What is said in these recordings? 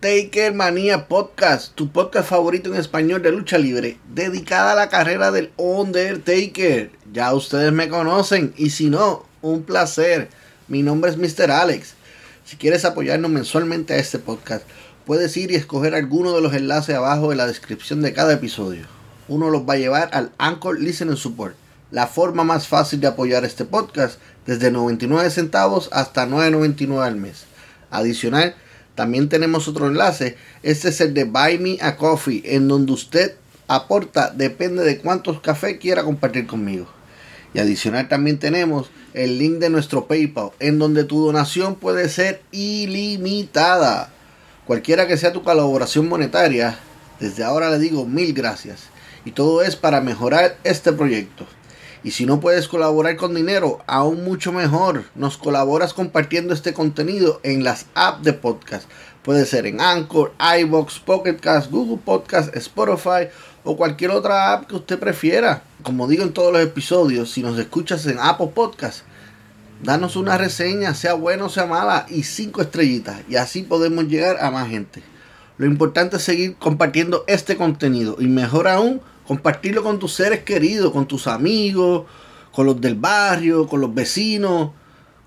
Taker Manía Podcast, tu podcast favorito en español de lucha libre, dedicada a la carrera del Undertaker. Ya ustedes me conocen y si no, un placer. Mi nombre es Mr. Alex. Si quieres apoyarnos mensualmente a este podcast, puedes ir y escoger alguno de los enlaces abajo en la descripción de cada episodio. Uno los va a llevar al Anchor Listening Support, la forma más fácil de apoyar este podcast, desde 99 centavos hasta 9.99 al mes. Adicional, también tenemos otro enlace. Este es el de Buy Me a Coffee, en donde usted aporta, depende de cuántos cafés quiera compartir conmigo. Y adicional también tenemos el link de nuestro PayPal, en donde tu donación puede ser ilimitada. Cualquiera que sea tu colaboración monetaria, desde ahora le digo mil gracias. Y todo es para mejorar este proyecto. Y si no puedes colaborar con dinero, aún mucho mejor. Nos colaboras compartiendo este contenido en las apps de podcast. Puede ser en Anchor, iBox, Pocket Cast, Google Podcast, Spotify o cualquier otra app que usted prefiera. Como digo en todos los episodios, si nos escuchas en Apple Podcast, danos una reseña, sea buena o sea mala, y cinco estrellitas. Y así podemos llegar a más gente. Lo importante es seguir compartiendo este contenido. Y mejor aún, compartirlo con tus seres queridos, con tus amigos, con los del barrio, con los vecinos,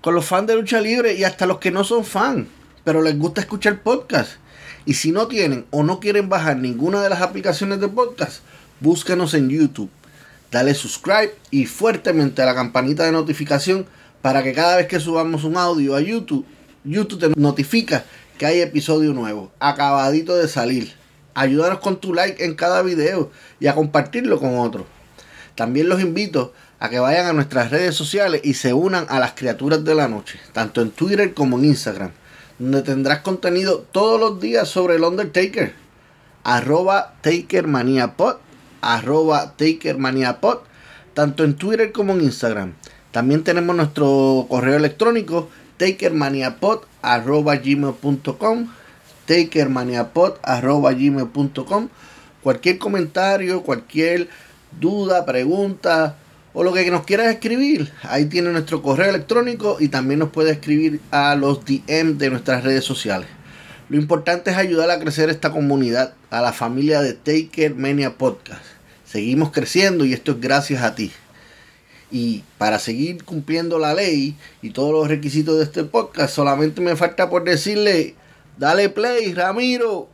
con los fans de lucha libre y hasta los que no son fans, pero les gusta escuchar podcast. Y si no tienen o no quieren bajar ninguna de las aplicaciones de podcast, búscanos en YouTube. Dale subscribe y fuertemente a la campanita de notificación para que cada vez que subamos un audio a YouTube, YouTube te notifica que hay episodio nuevo, acabadito de salir. Ayúdanos con tu like en cada video y a compartirlo con otros. También los invito a que vayan a nuestras redes sociales y se unan a las criaturas de la noche, tanto en Twitter como en Instagram, donde tendrás contenido todos los días sobre el Undertaker. Arroba TakerManiaPod, arroba TakerManiaPod, tanto en Twitter como en Instagram. También tenemos nuestro correo electrónico takermaniapod takermaniapod.gmail.com Cualquier comentario, cualquier duda, pregunta o lo que nos quieras escribir, ahí tiene nuestro correo electrónico y también nos puede escribir a los DM de nuestras redes sociales. Lo importante es ayudar a crecer esta comunidad, a la familia de Taker Mania Podcast. Seguimos creciendo y esto es gracias a ti. Y para seguir cumpliendo la ley y todos los requisitos de este podcast, solamente me falta por decirle Dale play, Ramiro.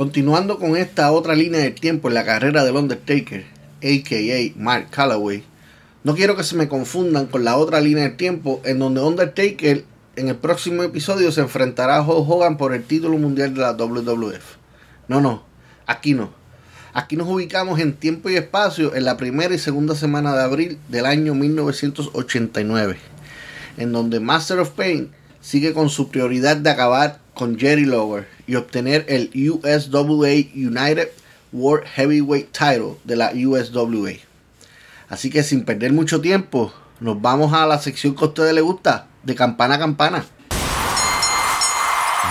Continuando con esta otra línea de tiempo en la carrera del Undertaker, a.k.a. Mark Calloway, no quiero que se me confundan con la otra línea de tiempo en donde Undertaker en el próximo episodio se enfrentará a Hulk Hogan por el título mundial de la WWF. No, no, aquí no. Aquí nos ubicamos en tiempo y espacio en la primera y segunda semana de abril del año 1989, en donde Master of Pain sigue con su prioridad de acabar con Jerry Lawler y obtener el USWA United World Heavyweight Title de la USWA. Así que sin perder mucho tiempo, nos vamos a la sección que a ustedes les gusta, de campana a campana.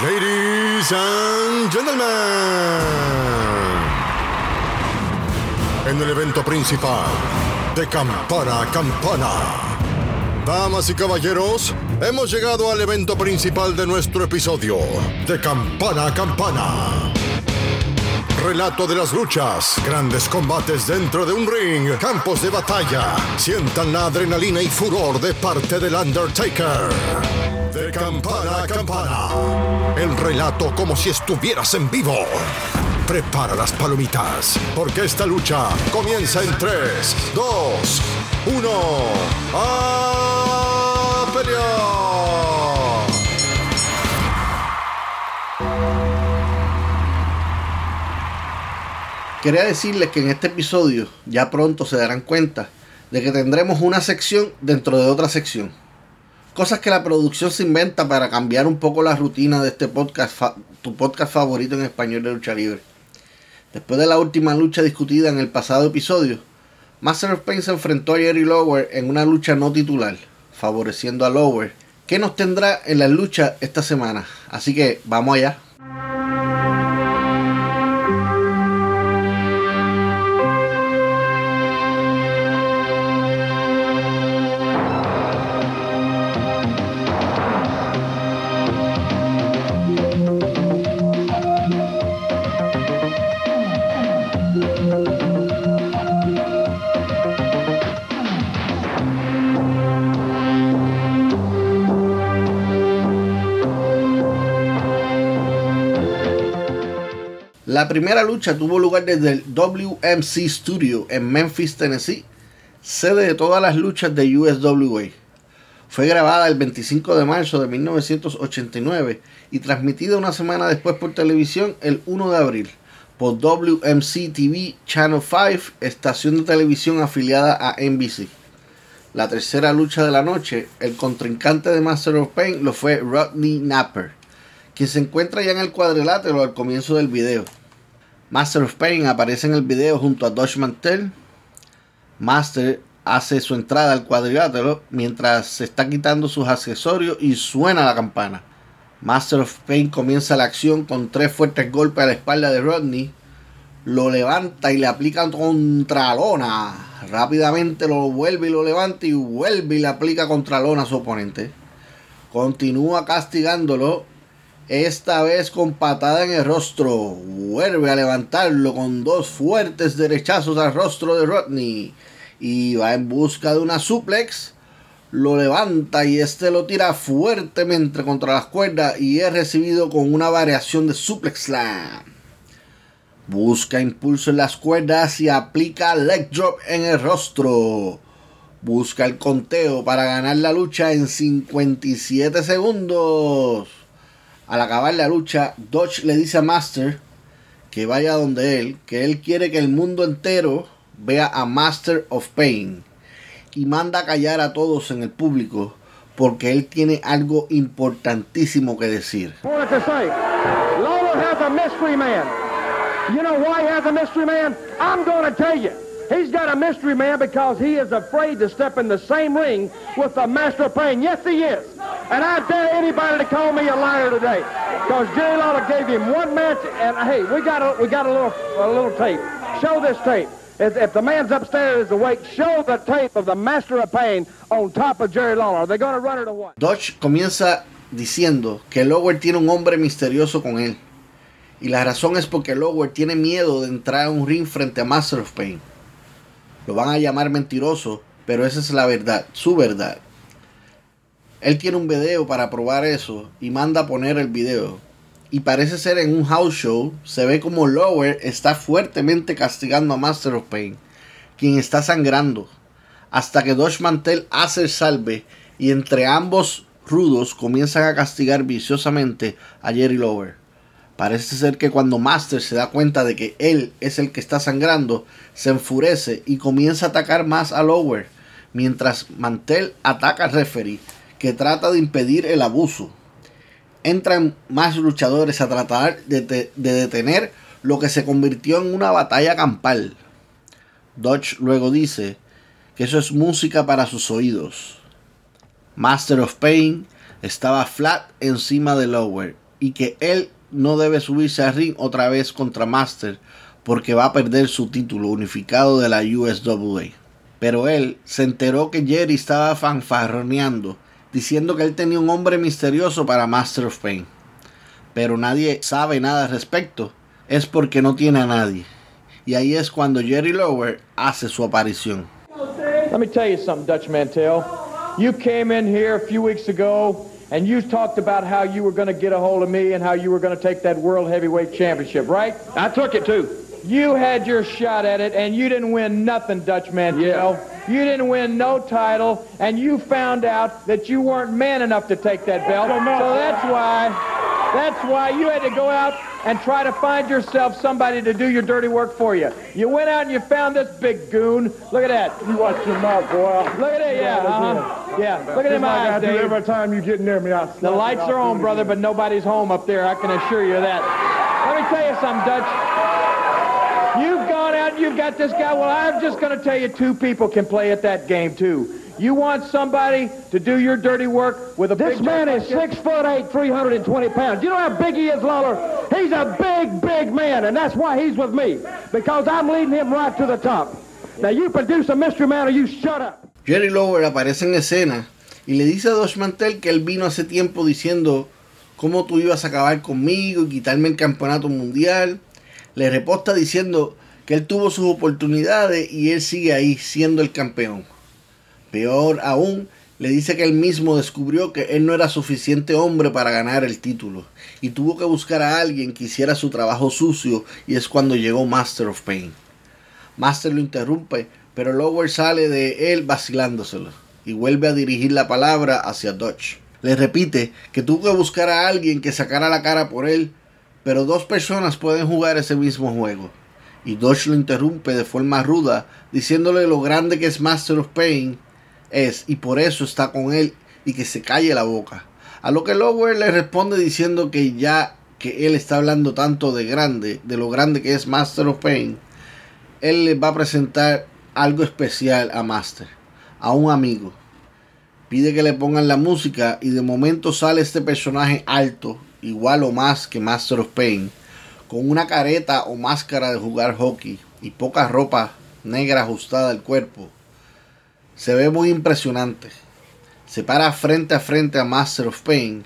Ladies and gentlemen, en el evento principal de Campana a Campana. Damas y caballeros, hemos llegado al evento principal de nuestro episodio de Campana a Campana. Relato de las luchas, grandes combates dentro de un ring, campos de batalla. Sientan la adrenalina y furor de parte del Undertaker. Campana a campana. El relato como si estuvieras en vivo. Prepara las palomitas, porque esta lucha comienza en 3, 2, 1. ¡A! Quería decirles que en este episodio ya pronto se darán cuenta de que tendremos una sección dentro de otra sección. Cosas que la producción se inventa para cambiar un poco la rutina de este podcast, tu podcast favorito en español de lucha libre. Después de la última lucha discutida en el pasado episodio, Master of Pain se enfrentó a Jerry Lower en una lucha no titular, favoreciendo a Lower, que nos tendrá en la lucha esta semana. Así que vamos allá. La primera lucha tuvo lugar desde el WMC Studio en Memphis, Tennessee, sede de todas las luchas de USWA. Fue grabada el 25 de marzo de 1989 y transmitida una semana después por televisión el 1 de abril por WMC TV Channel 5, estación de televisión afiliada a NBC. La tercera lucha de la noche, el contrincante de Master of Pain lo fue Rodney Napper, quien se encuentra ya en el cuadrilátero al comienzo del video. Master of Pain aparece en el video junto a Dodge Mantel. Master hace su entrada al cuadrilátero mientras se está quitando sus accesorios y suena la campana. Master of Pain comienza la acción con tres fuertes golpes a la espalda de Rodney. Lo levanta y le aplica contra lona. Rápidamente lo vuelve y lo levanta y vuelve y le aplica contra lona a su oponente. Continúa castigándolo esta vez con patada en el rostro. Vuelve a levantarlo con dos fuertes derechazos al rostro de Rodney. Y va en busca de una suplex. Lo levanta y este lo tira fuertemente contra las cuerdas y es recibido con una variación de suplex slam. Busca impulso en las cuerdas y aplica leg drop en el rostro. Busca el conteo para ganar la lucha en 57 segundos. Al acabar la lucha, Dodge le dice a Master que vaya donde él, que él quiere que el mundo entero vea a Master of Pain. Y manda a callar a todos en el público porque él tiene algo importantísimo que decir. He's got a mystery man because he is afraid to step in the same ring with the Master of Pain. Yes, he is. And I dare anybody to call me a liar today. Because Jerry Lawler gave him one match, and hey, we got a, we got a little, a little tape. Show this tape. If, if the man's upstairs is awake, show the tape of the Master of Pain on top of Jerry Lawler. Are they going to run it or what? Dodge comienza diciendo que Lower tiene un hombre misterioso con él. Y la razón es porque Lower tiene miedo de entrar a un ring frente a Master of Pain. Lo van a llamar mentiroso, pero esa es la verdad, su verdad. Él tiene un video para probar eso y manda a poner el video. Y parece ser en un house show, se ve como Lower está fuertemente castigando a Master of Pain, quien está sangrando, hasta que Dodge Mantel hace el salve y entre ambos rudos comienzan a castigar viciosamente a Jerry Lower. Parece ser que cuando Master se da cuenta de que él es el que está sangrando, se enfurece y comienza a atacar más a Lower, mientras Mantel ataca al referee, que trata de impedir el abuso. Entran más luchadores a tratar de, de detener lo que se convirtió en una batalla campal. Dodge luego dice que eso es música para sus oídos. Master of Pain estaba flat encima de Lower y que él no debe subirse al ring otra vez contra Master porque va a perder su título unificado de la USWA. Pero él se enteró que Jerry estaba fanfarroneando, diciendo que él tenía un hombre misterioso para Master of Pain. Pero nadie sabe nada al respecto. Es porque no tiene a nadie. Y ahí es cuando Jerry Lower hace su aparición. Let me tell you something, Dutch Mantel. You came in here a few weeks ago and you talked about how you were going to get a hold of me and how you were going to take that World Heavyweight Championship, right? I took it too. You had your shot at it and you didn't win nothing, Dutch Mantel. Yeah. You didn't win no title and you found out that you weren't man enough to take that belt. So that's why that's why you had to go out and try to find yourself somebody to do your dirty work for you. You went out and you found this big goon. Look at that. You watch your mouth, boy. Look at it, yeah, uh-huh. Yeah, look at like eyes, Dave. every time you get near me. I The lights are on, brother, but nobody's home up there. I can assure you that. Let me tell you something, Dutch. You've gone out and you've got this guy. Well, I'm just going to tell you two people can play at that game, too. You want somebody to do your dirty work with a This big man is six foot eight, 320 pounds. You know how big he is, Lawler? He's a big, big man, and that's why he's with me. Because I'm leading him right to the top. Now you produce a mystery man or you shut up. Jerry Lower aparece en escena y le dice a Dosh Mantel que él vino hace tiempo diciendo cómo tú ibas a acabar conmigo y quitarme el campeonato mundial. Le reposta diciendo que él tuvo sus oportunidades y él sigue ahí siendo el campeón. Peor aún, le dice que él mismo descubrió que él no era suficiente hombre para ganar el título y tuvo que buscar a alguien que hiciera su trabajo sucio y es cuando llegó Master of Pain. Master lo interrumpe, pero Lower sale de él vacilándoselo y vuelve a dirigir la palabra hacia Dodge. Le repite que tuvo que buscar a alguien que sacara la cara por él, pero dos personas pueden jugar ese mismo juego. Y Dodge lo interrumpe de forma ruda, diciéndole lo grande que es Master of Pain es y por eso está con él y que se calle la boca. A lo que Lower le responde diciendo que ya que él está hablando tanto de grande, de lo grande que es Master of Pain, él le va a presentar algo especial a Master, a un amigo. Pide que le pongan la música y de momento sale este personaje alto, igual o más que Master of Pain, con una careta o máscara de jugar hockey y poca ropa negra ajustada al cuerpo. Se ve muy impresionante. Se para frente a frente a Master of Pain.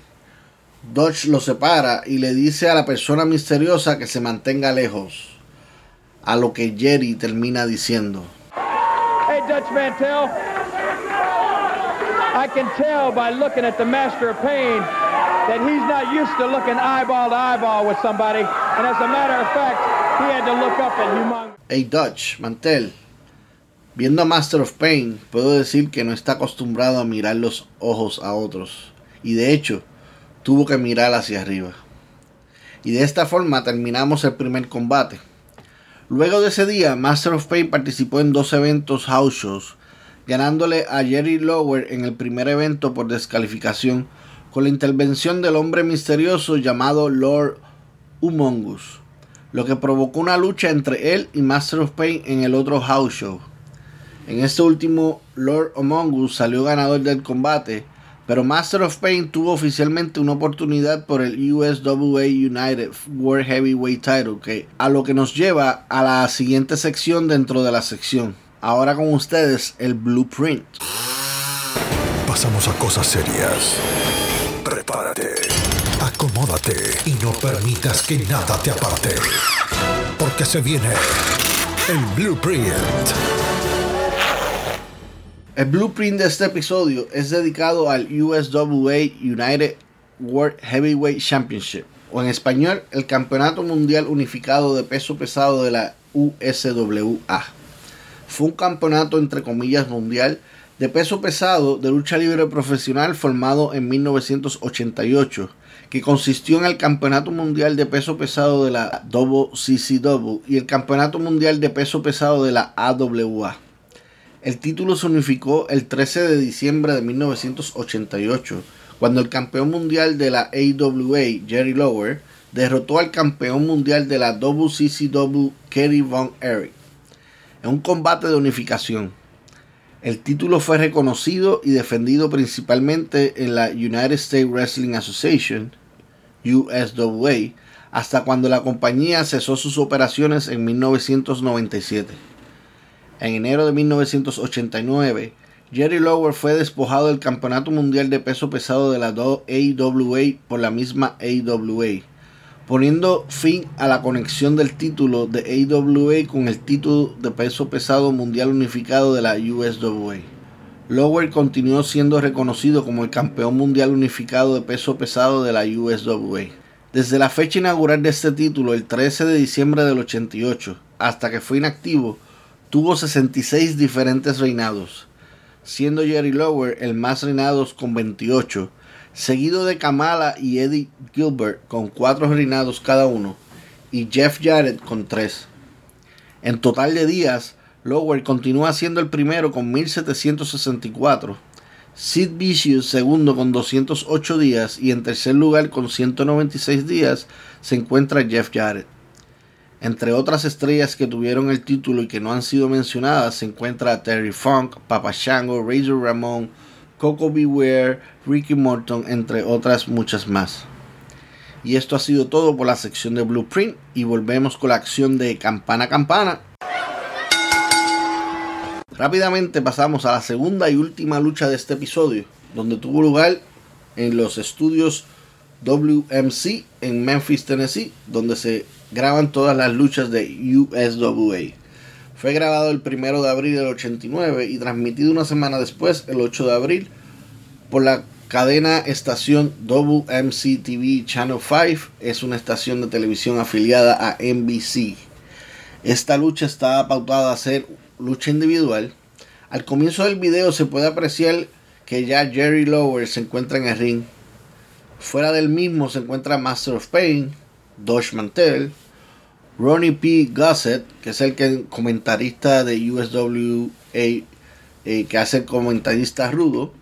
Dodge lo separa y le dice a la persona misteriosa que se mantenga lejos. A lo que Jerry termina diciendo. Hey, Dutch Mantel. I can tell by looking at the Master of Pain that he's not used to looking eyeball to eyeball with somebody. And as a matter of fact, he had to look up at humongous. Hey Dutch, Mantel. Viendo a Master of Pain, puedo decir que no está acostumbrado a mirar los ojos a otros. Y de hecho, tuvo que mirar hacia arriba. Y de esta forma terminamos el primer combate. Luego de ese día, Master of Pain participó en dos eventos house shows, ganándole a Jerry Lower en el primer evento por descalificación con la intervención del hombre misterioso llamado Lord Humongus, lo que provocó una lucha entre él y Master of Pain en el otro house show. En este último, Lord Among Us salió ganador del combate, pero Master of Pain tuvo oficialmente una oportunidad por el USWA United World Heavyweight Title, que a lo que nos lleva a la siguiente sección dentro de la sección. Ahora con ustedes el Blueprint. Pasamos a cosas serias. Prepárate, acomódate y no permitas que nada te aparte. Porque se viene el Blueprint. El blueprint de este episodio es dedicado al USWA United World Heavyweight Championship, o en español, el Campeonato Mundial Unificado de Peso Pesado de la USWA. Fue un campeonato entre comillas mundial de peso pesado de lucha libre profesional formado en 1988, que consistió en el Campeonato Mundial de Peso Pesado de la WCCW y el Campeonato Mundial de Peso Pesado de la AWA. El título se unificó el 13 de diciembre de 1988, cuando el campeón mundial de la AWA, Jerry Lower, derrotó al campeón mundial de la WCCW, Kerry Von Erich, en un combate de unificación. El título fue reconocido y defendido principalmente en la United States Wrestling Association, USWA hasta cuando la compañía cesó sus operaciones en 1997. En enero de 1989, Jerry Lawler fue despojado del Campeonato Mundial de Peso Pesado de la AWA por la misma AWA, poniendo fin a la conexión del título de AWA con el título de peso pesado mundial unificado de la USWA. Lower continuó siendo reconocido como el campeón mundial unificado de peso pesado de la USWA. Desde la fecha inaugural de este título, el 13 de diciembre del 88, hasta que fue inactivo, tuvo 66 diferentes reinados, siendo Jerry Lower el más reinados con 28, seguido de Kamala y Eddie Gilbert con 4 reinados cada uno, y Jeff Jarrett con 3. En total de días, Lower continúa siendo el primero con 1764. Sid Vicious segundo con 208 días y en tercer lugar con 196 días se encuentra Jeff Jarrett. Entre otras estrellas que tuvieron el título y que no han sido mencionadas se encuentra Terry Funk, Papa Shango, Razor Ramon, Coco Beware, Ricky Morton, entre otras muchas más. Y esto ha sido todo por la sección de Blueprint y volvemos con la acción de campana campana. Rápidamente pasamos a la segunda y última lucha de este episodio, donde tuvo lugar en los estudios WMC en Memphis, Tennessee, donde se graban todas las luchas de USWA. Fue grabado el 1 de abril del 89 y transmitido una semana después, el 8 de abril, por la cadena estación WMC TV Channel 5. Es una estación de televisión afiliada a NBC. Esta lucha está pautada a ser lucha individual. Al comienzo del video se puede apreciar que ya Jerry Lower se encuentra en el ring. Fuera del mismo se encuentra Master of Pain, Dodge Mantel, Ronnie P. Gossett, que es el que, comentarista de USWA, eh, que hace el comentarista rudo,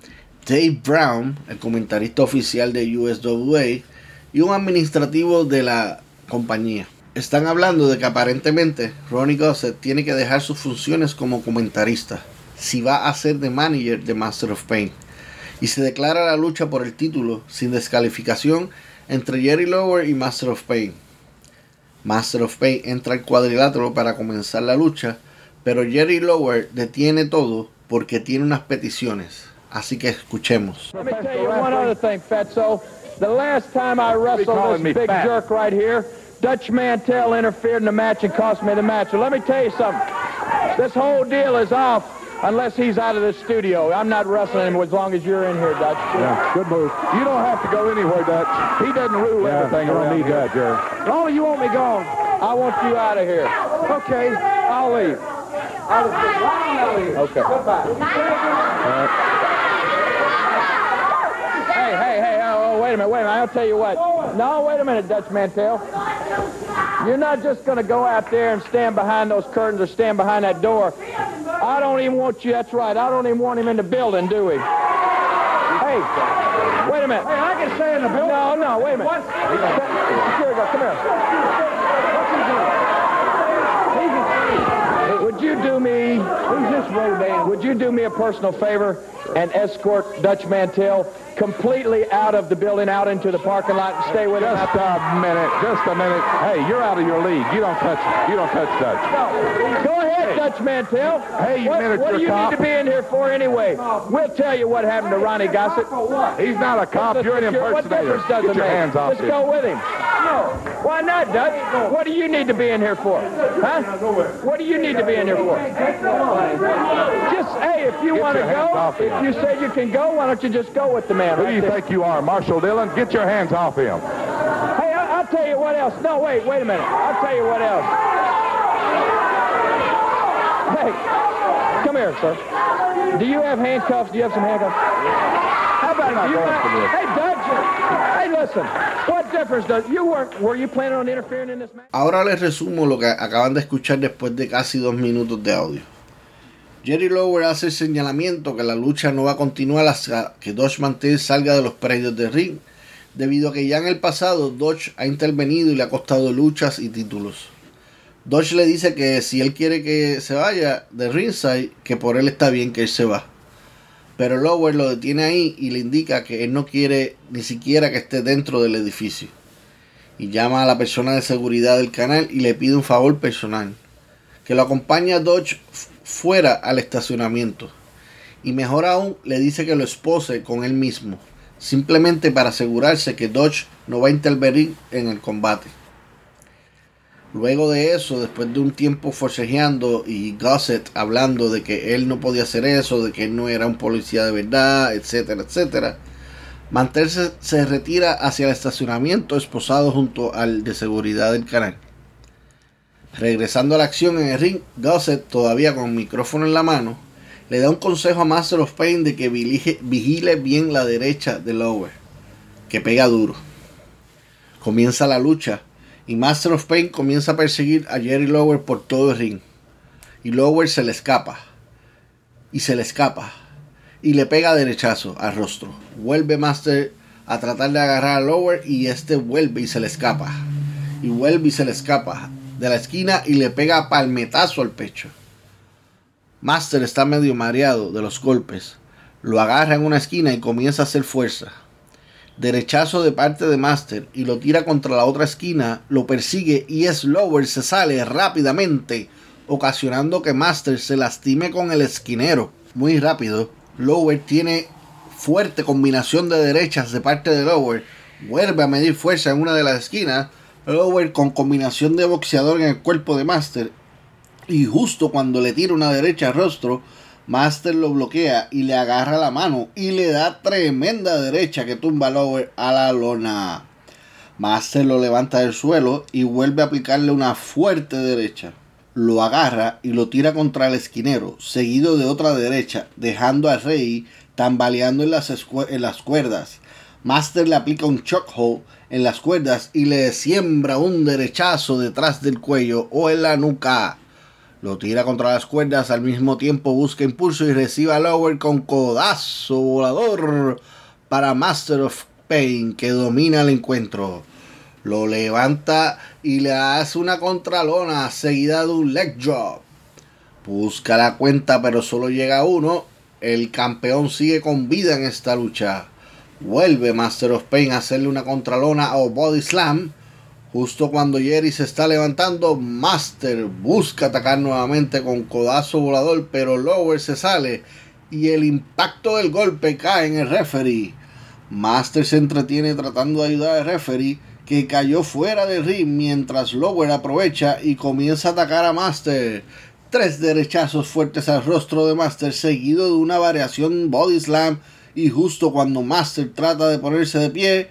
Dave Brown, el comentarista oficial de USWA, y un administrativo de la compañía están hablando de que aparentemente Ronnie Gossett tiene que dejar sus funciones como comentarista si va a ser de manager de Master of Pain. Y se declara la lucha por el título sin descalificación entre Jerry Lower y Master of Pain. Master of Pain entra al cuadrilátero para comenzar la lucha, pero Jerry Lower detiene todo porque tiene unas peticiones. Así que escuchemos. The last time I wrestled this big jerk right here, Dutch Mantel interfered in the match and cost me the match. So let me tell you something. This whole deal is off unless he's out of the studio. I'm not wrestling him as long as you're in here, Dutch. Yeah, good move. You don't have to go anywhere, Dutch. He doesn't rule yeah, everything I don't need here. that, Jerry. Oh, you want me gone? I want you out of here. Okay, I'll leave. I'll leave. Okay. Goodbye. Hey, hey, hey, oh, wait a minute, wait a minute. I'll tell you what. No, wait a minute, Dutch Mantel. You're not just going to go out there and stand behind those curtains or stand behind that door. I don't even want you, that's right, I don't even want him in the building, do we? Hey, wait a minute. Hey, I can stay in the building. No, no, wait a minute. What? Security guard, come here. Would you do me, who's this road man? Would you do me a personal favor and escort Dutch Mantel completely out of the building, out into the parking lot, and stay with him. Just a minute, just a minute. Hey, you're out of your league. You don't touch, you don't touch Dutch. No. Go ahead, hey. Dutch Mantel. Hey, you what, miniature What do you cop. need to be in here for anyway? We'll tell you what happened to Ronnie Gossett. He's not a cop. You're an impersonator. What difference does Get it your make? hands off Let's him. go with him. Why not, Dutch? What do you need to be in here for? Huh? What do you need to be in here for? Just, hey, if you want to go, if you say you can go, why don't you just go with the man? Who right do you there? think you are, Marshall Dillon? Get your hands off him. Hey, I, I'll tell you what else. No, wait, wait a minute. I'll tell you what else. Hey, come here, sir. Do you have handcuffs? Do you have some handcuffs? How about you mind? Hey, Ahora les resumo lo que acaban de escuchar después de casi dos minutos de audio. Jerry Lower hace el señalamiento que la lucha no va a continuar hasta que Dodge Mantel salga de los predios de ring, debido a que ya en el pasado Dodge ha intervenido y le ha costado luchas y títulos. Dodge le dice que si él quiere que se vaya de ringside, que por él está bien que él se va. Pero Lower lo detiene ahí y le indica que él no quiere ni siquiera que esté dentro del edificio. y llama a la persona de seguridad del canal y le pide un favor personal. Que lo acompañe a Dodge fuera al estacionamiento. Y mejor aún, le dice que lo espose con él mismo. Simplemente para asegurarse que Dodge no va a intervenir en el combate. Luego de eso, después de un tiempo forcejeando y Gossett hablando de que él no podía hacer eso, de que él no era un policía de verdad, etcétera, etcétera, Mantel se, retira hacia el estacionamiento esposado junto al de seguridad del canal. Regresando a la acción en el ring, Gossett, todavía con el micrófono en la mano, le da un consejo a Master of Pain de que vigile bien la derecha de Lower, que pega duro. Comienza la lucha y Master of Pain comienza a perseguir a Jerry Lower por todo el ring. Y Lower se le escapa. Y se le escapa y le pega derechazo al rostro. Vuelve Master a tratar de agarrar a Lower y este vuelve y se le escapa. Y vuelve y se le escapa de la esquina y le pega palmetazo al pecho. Master está medio mareado de los golpes. Lo agarra en una esquina y comienza a hacer fuerza. Derechazo de parte de Master y lo tira contra la otra esquina, lo persigue y es Lower se sale rápidamente, ocasionando que Master se lastime con el esquinero muy rápido Lower tiene fuerte combinación de derechas de parte de Lower. Vuelve a medir fuerza en una de las esquinas. Lower con combinación de boxeador en el cuerpo de Master. Y justo cuando le tira una derecha al rostro, Master lo bloquea y le agarra la mano y le da tremenda derecha que tumba a Lower a la lona. Master lo levanta del suelo y vuelve a aplicarle una fuerte derecha lo agarra y lo tira contra el esquinero, seguido de otra derecha, dejando al rey tambaleando en las, en las cuerdas. Master le aplica un chokehold en las cuerdas y le siembra un derechazo detrás del cuello o en la nuca. Lo tira contra las cuerdas, al mismo tiempo busca impulso y recibe a Lower con codazo volador para Master of Pain que domina el encuentro. Lo levanta y le hace una contralona seguida de un leg drop. Busca la cuenta pero solo llega uno. El campeón sigue con vida en esta lucha. Vuelve Master of Pain a hacerle una contralona o body slam. Justo cuando Jerry se está levantando, Master busca atacar nuevamente con codazo volador, pero Lower se sale y el impacto del golpe cae en el referee. Master se entretiene tratando de ayudar al referee que cayó fuera del ring mientras Lower aprovecha y comienza a atacar a Master. Tres derechazos fuertes al rostro de Master seguido de una variación body slam y justo cuando Master trata de ponerse de pie,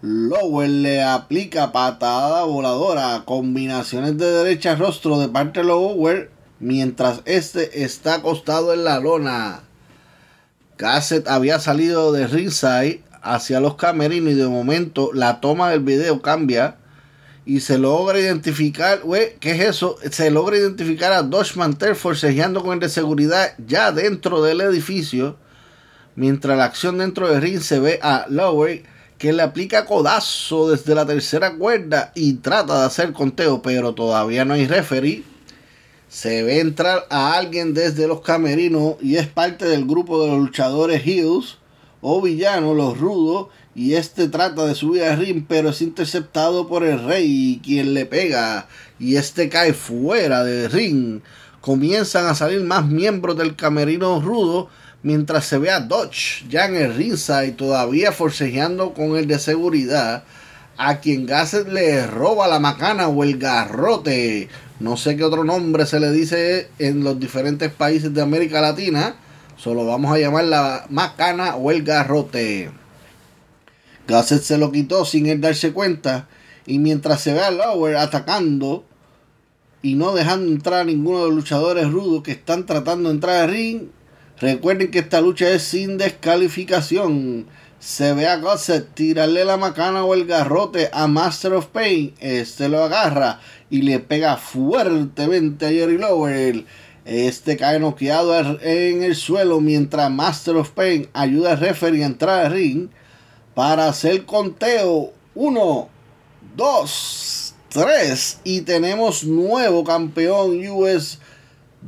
Lower le aplica patada voladora, combinaciones de derecha rostro de parte de Lower mientras este está acostado en la lona. Cassett había salido de ringside hacia los camerinos y de momento la toma del video cambia y se logra identificar, ¿qué es eso? Se logra identificar a Dodge Mantel forcejeando con el de seguridad ya dentro del edificio. Mientras la acción dentro del ring se ve a Lower que le aplica codazo desde la tercera cuerda y trata de hacer conteo, pero todavía no hay referee. Se ve entrar a alguien desde los camerinos y es parte del grupo de los luchadores Hills o villano, los rudos, y este trata de subir al ring, pero es interceptado por el rey, quien le pega, y este cae fuera del ring. Comienzan a salir más miembros del camerino rudo, mientras se ve a Dodge ya en el ringside, todavía forcejeando con el de seguridad, a quien Gasset le roba la macana o el garrote. No sé qué otro nombre se le dice en los diferentes países de América Latina Solo vamos a llamar la macana o el garrote. Gasset se lo quitó sin él darse cuenta. Y mientras se ve a Lower atacando y no dejando entrar a ninguno de los luchadores rudos que están tratando de entrar al ring, recuerden que esta lucha es sin descalificación. Se ve a Gasset tirarle la macana o el garrote a Master of Pain. Este lo agarra y le pega fuertemente a Jerry Lower. Este cae noqueado en el suelo mientras Master of Pain ayuda al referee a entrar al ring para hacer conteo. 1, 2, 3 y tenemos nuevo campeón US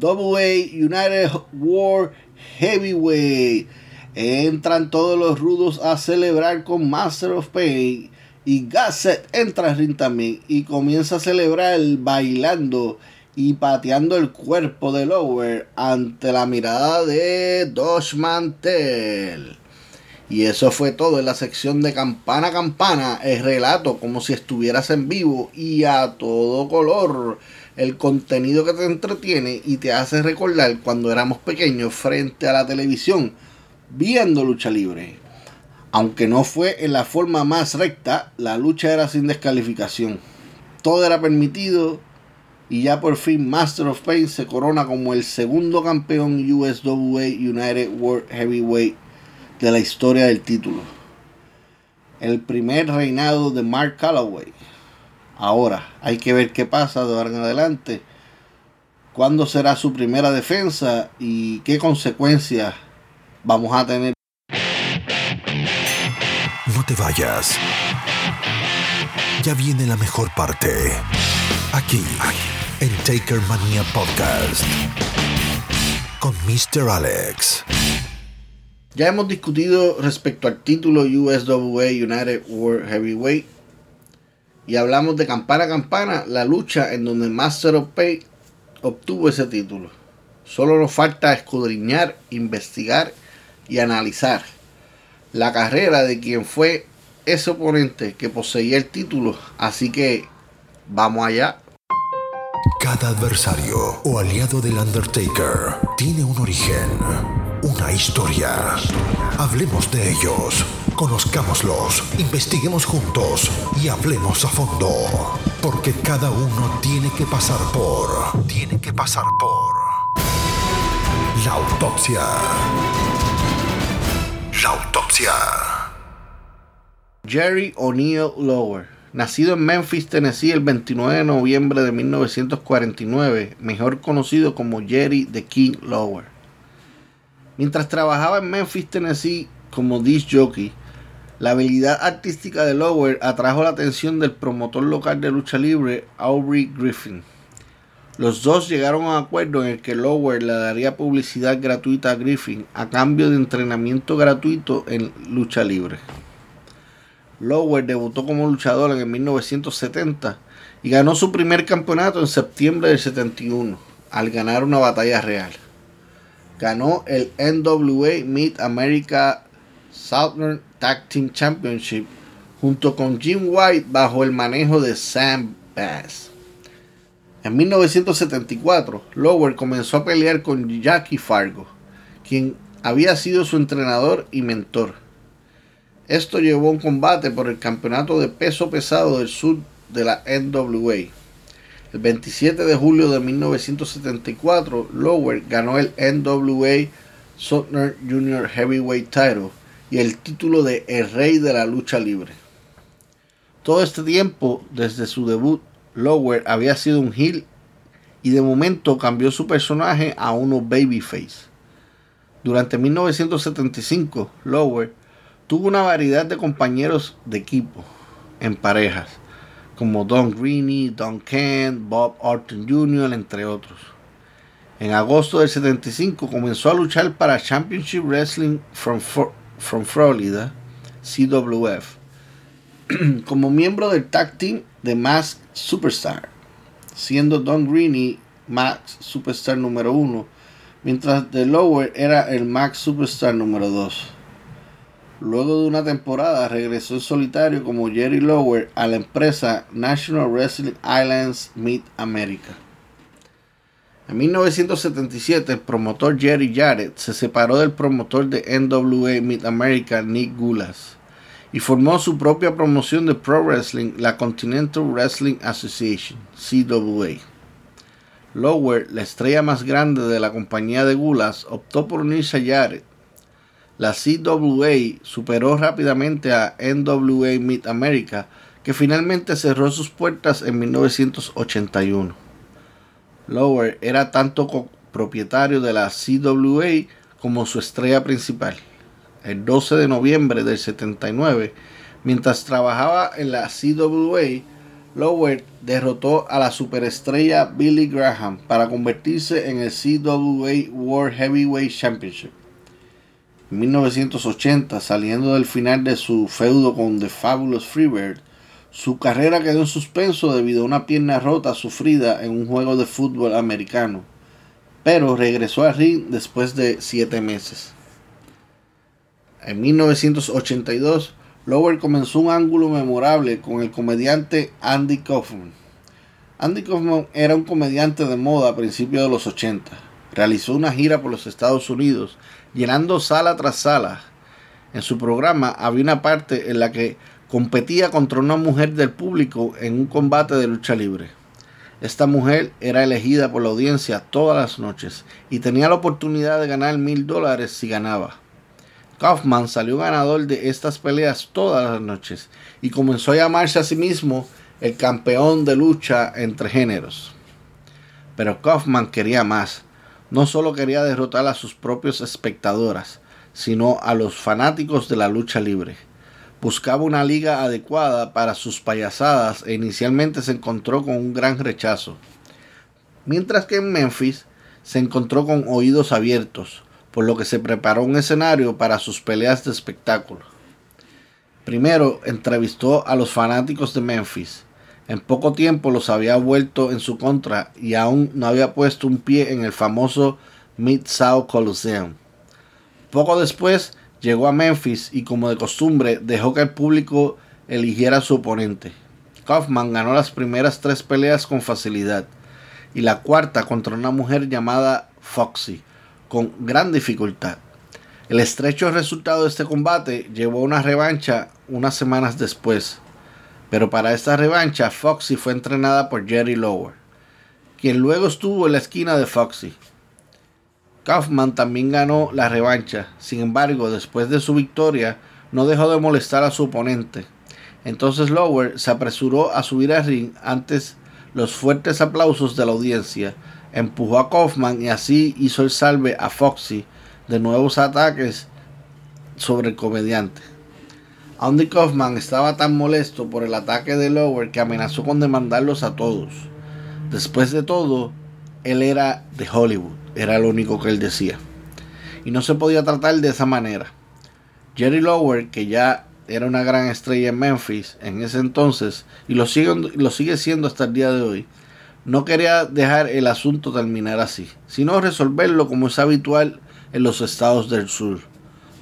United War Heavyweight. Entran todos los rudos a celebrar con Master of Pain Y Gasset entra al ring también y comienza a celebrar bailando y pateando el cuerpo de Lower ante la mirada de Dosh Mantel. Y eso fue todo en la sección de campana a campana, el relato como si estuvieras en vivo y a todo color. El contenido que te entretiene y te hace recordar cuando éramos pequeños frente a la televisión viendo lucha libre. Aunque no fue en la forma más recta, la lucha era sin descalificación. Todo era permitido y ya por fin Master of Pain se corona como el segundo campeón USWA United World Heavyweight de la historia del título. El primer reinado de Mark Calloway. Ahora, hay que ver qué pasa de ahora en adelante. ¿Cuándo será su primera defensa y qué consecuencias vamos a tener? No te vayas. Ya viene la mejor parte. Aquí, en Taker Mania Podcast. Con Mr. Alex. Ya hemos discutido respecto al título USWA United World Heavyweight. Y hablamos de campana a campana, la lucha en donde Master of Pay obtuvo ese título. Solo nos falta escudriñar, investigar y analizar la carrera de quien fue ese oponente que poseía el título. Así que vamos allá. Cada adversario o aliado del Undertaker tiene un origen, una historia. Hablemos de ellos, conozcámoslos, investiguemos juntos y hablemos a fondo. Porque cada uno tiene que pasar por... Tiene que pasar por... La autopsia. La autopsia. Jerry O'Neill Lower, nacido en Memphis, Tennessee el 29 de noviembre de 1949, mejor conocido como Jerry the King Lower. Mientras trabajaba en Memphis, Tennessee como disc jockey, la habilidad artística de Lower atrajo la atención del promotor local de lucha libre Aubrey Griffin. Los dos llegaron a un acuerdo en el que Lower le daría publicidad gratuita a Griffin a cambio de entrenamiento gratuito en lucha libre. Lower debutó como luchador en 1970 y ganó su primer campeonato en septiembre del 71 al ganar una batalla real. Ganó el NWA Mid America Southern Tag Team Championship junto con Jim White bajo el manejo de Sam Bass. En 1974, Lower comenzó a pelear con Jackie Fargo, quien había sido su entrenador y mentor. Esto llevó a un combate por el campeonato de peso pesado del sur de la NWA. El 27 de julio de 1974, Lower ganó el NWA Southern Junior Heavyweight Title y el título de El Rey de la Lucha Libre. Todo este tiempo, desde su debut, Lower había sido un heel y de momento cambió su personaje a uno babyface. Durante 1975, Lower tuvo una variedad de compañeros de equipo en parejas, como Don Greeny, Don Kent, Bob Orton Jr., entre otros. En agosto del 75 comenzó a luchar para Championship Wrestling from, from Florida, CWF, como miembro del tag team de Mask Superstar, siendo Don Greeny Max Superstar número 1, mientras The Lower era el Max Superstar número 2. Luego de una temporada regresó en solitario como Jerry Lower a la empresa National Wrestling Islands Mid America. En 1977 el promotor Jerry Jarrett se separó del promotor de NWA Mid America Nick Gulas y formó su propia promoción de pro wrestling, la Continental Wrestling Association, CWA. Lower, la estrella más grande de la compañía de Gulas, optó por unirse a Jarrett. La CWA superó rápidamente a NWA Mid America, que finalmente cerró sus puertas en 1981. Lower era tanto propietario de la CWA como su estrella principal el 12 de noviembre del 79, mientras trabajaba en la CWA, Lower derrotó a la superestrella Billy Graham para convertirse en el CWA World Heavyweight Championship. En 1980, saliendo del final de su feudo con The Fabulous Freebird, Su carrera quedó en suspenso debido a una pierna rota sufrida en un juego de fútbol americano, pero regresó al ring después de siete meses. En 1982, Lower comenzó un ángulo memorable con el comediante Andy Kaufman. Andy Kaufman era un comediante de moda a principios de los 80. Realizó una gira por los Estados Unidos, llenando sala tras sala. En su programa había una parte en la que competía contra una mujer del público en un combate de lucha libre. Esta mujer era elegida por la audiencia todas las noches y tenía la oportunidad de ganar mil dólares si ganaba. Kaufman salió ganador de estas peleas todas las noches y comenzó a llamarse a sí mismo el campeón de lucha entre géneros. Pero Kaufman quería más. No solo quería derrotar a sus propias espectadoras, sino a los fanáticos de la lucha libre. Buscaba una liga adecuada para sus payasadas e inicialmente se encontró con un gran rechazo. Mientras que en Memphis se encontró con oídos abiertos, por lo que se preparó un escenario para sus peleas de espectáculo. Primero entrevistó a los fanáticos de Memphis. En poco tiempo los había vuelto en su contra y aún no había puesto un pie en el famoso Mid-South Coliseum. Poco después llegó a Memphis y como de costumbre dejó que el público eligiera a su oponente. Kaufman ganó las primeras tres peleas con facilidad y la cuarta contra una mujer llamada Foxy con gran dificultad. El estrecho resultado de este combate llevó a una revancha unas semanas después, pero para esta revancha Foxy fue entrenada por Jerry Lower, quien luego estuvo en la esquina de Foxy. Kaufman también ganó la revancha, sin embargo, después de su victoria, no dejó de molestar a su oponente. Entonces Lower se apresuró a subir al ring antes los fuertes aplausos de la audiencia empujó a Kaufman y así hizo el salve a Foxy de nuevos ataques sobre el comediante. Andy Kaufman estaba tan molesto por el ataque de Lower que amenazó con demandarlos a todos. Después de todo, él era de Hollywood, era lo único que él decía. Y no se podía tratar de esa manera. Jerry Lower, que ya era una gran estrella en Memphis en ese entonces y lo sigue, lo sigue siendo hasta el día de hoy, no quería dejar el asunto terminar así, sino resolverlo como es habitual en los estados del sur.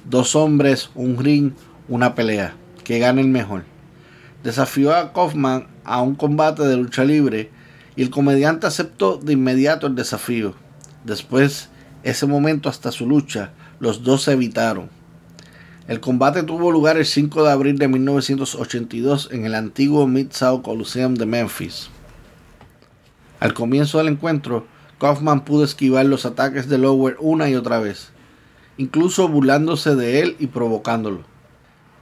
Dos hombres, un ring, una pelea. Que gane el mejor. Desafió a Kaufman a un combate de lucha libre el comediante aceptó de inmediato el desafío. Después, ese momento hasta su lucha, los dos se evitaron. El combate tuvo lugar el 5 de abril de 1982 en el antiguo Mid-South Coliseum de Memphis. Al comienzo del encuentro, Kaufman pudo esquivar los ataques de Lower una y otra vez, incluso burlándose de él y provocándolo.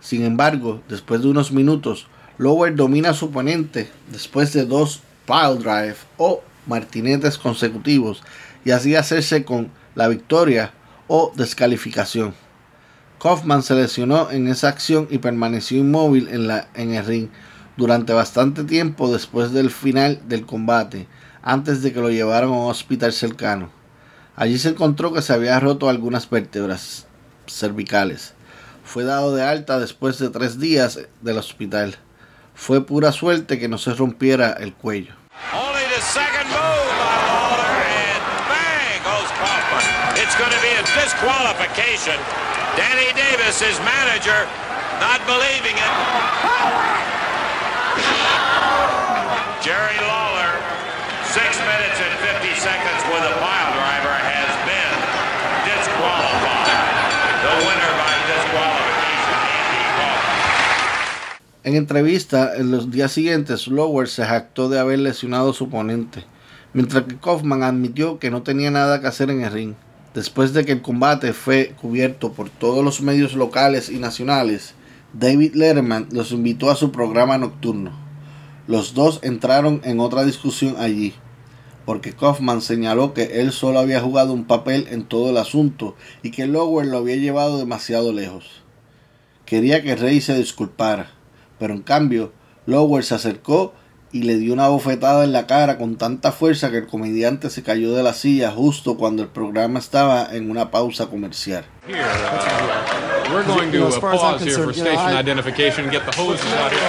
Sin embargo, después de unos minutos, Lower domina a su oponente después de dos pile drive o martinetes consecutivos y así hacerse con la victoria o descalificación. Kaufman se lesionó en esa acción y permaneció inmóvil en, la, en el ring durante bastante tiempo después del final del combate, antes de que lo llevaran a un hospital cercano. Allí se encontró que se había roto algunas vértebras cervicales. Fue dado de alta después de tres días del hospital. Fue pura suerte que no se rompiera el cuello. Danny Davis, his manager, not believing it. Jerry En entrevista, en los días siguientes, Lower se jactó de haber lesionado a su oponente, mientras que Kaufman admitió que no tenía nada que hacer en el ring. Después de que el combate fue cubierto por todos los medios locales y nacionales, David Letterman los invitó a su programa nocturno. Los dos entraron en otra discusión allí, porque Kaufman señaló que él solo había jugado un papel en todo el asunto y que Lower lo había llevado demasiado lejos. Quería que Rey se disculpara, pero en cambio Lower se acercó y le dio una bofetada en la cara con tanta fuerza que el comediante se cayó de la silla justo cuando el programa estaba en una pausa comercial. We're going to uh, pause here for station identification get the hoses out here.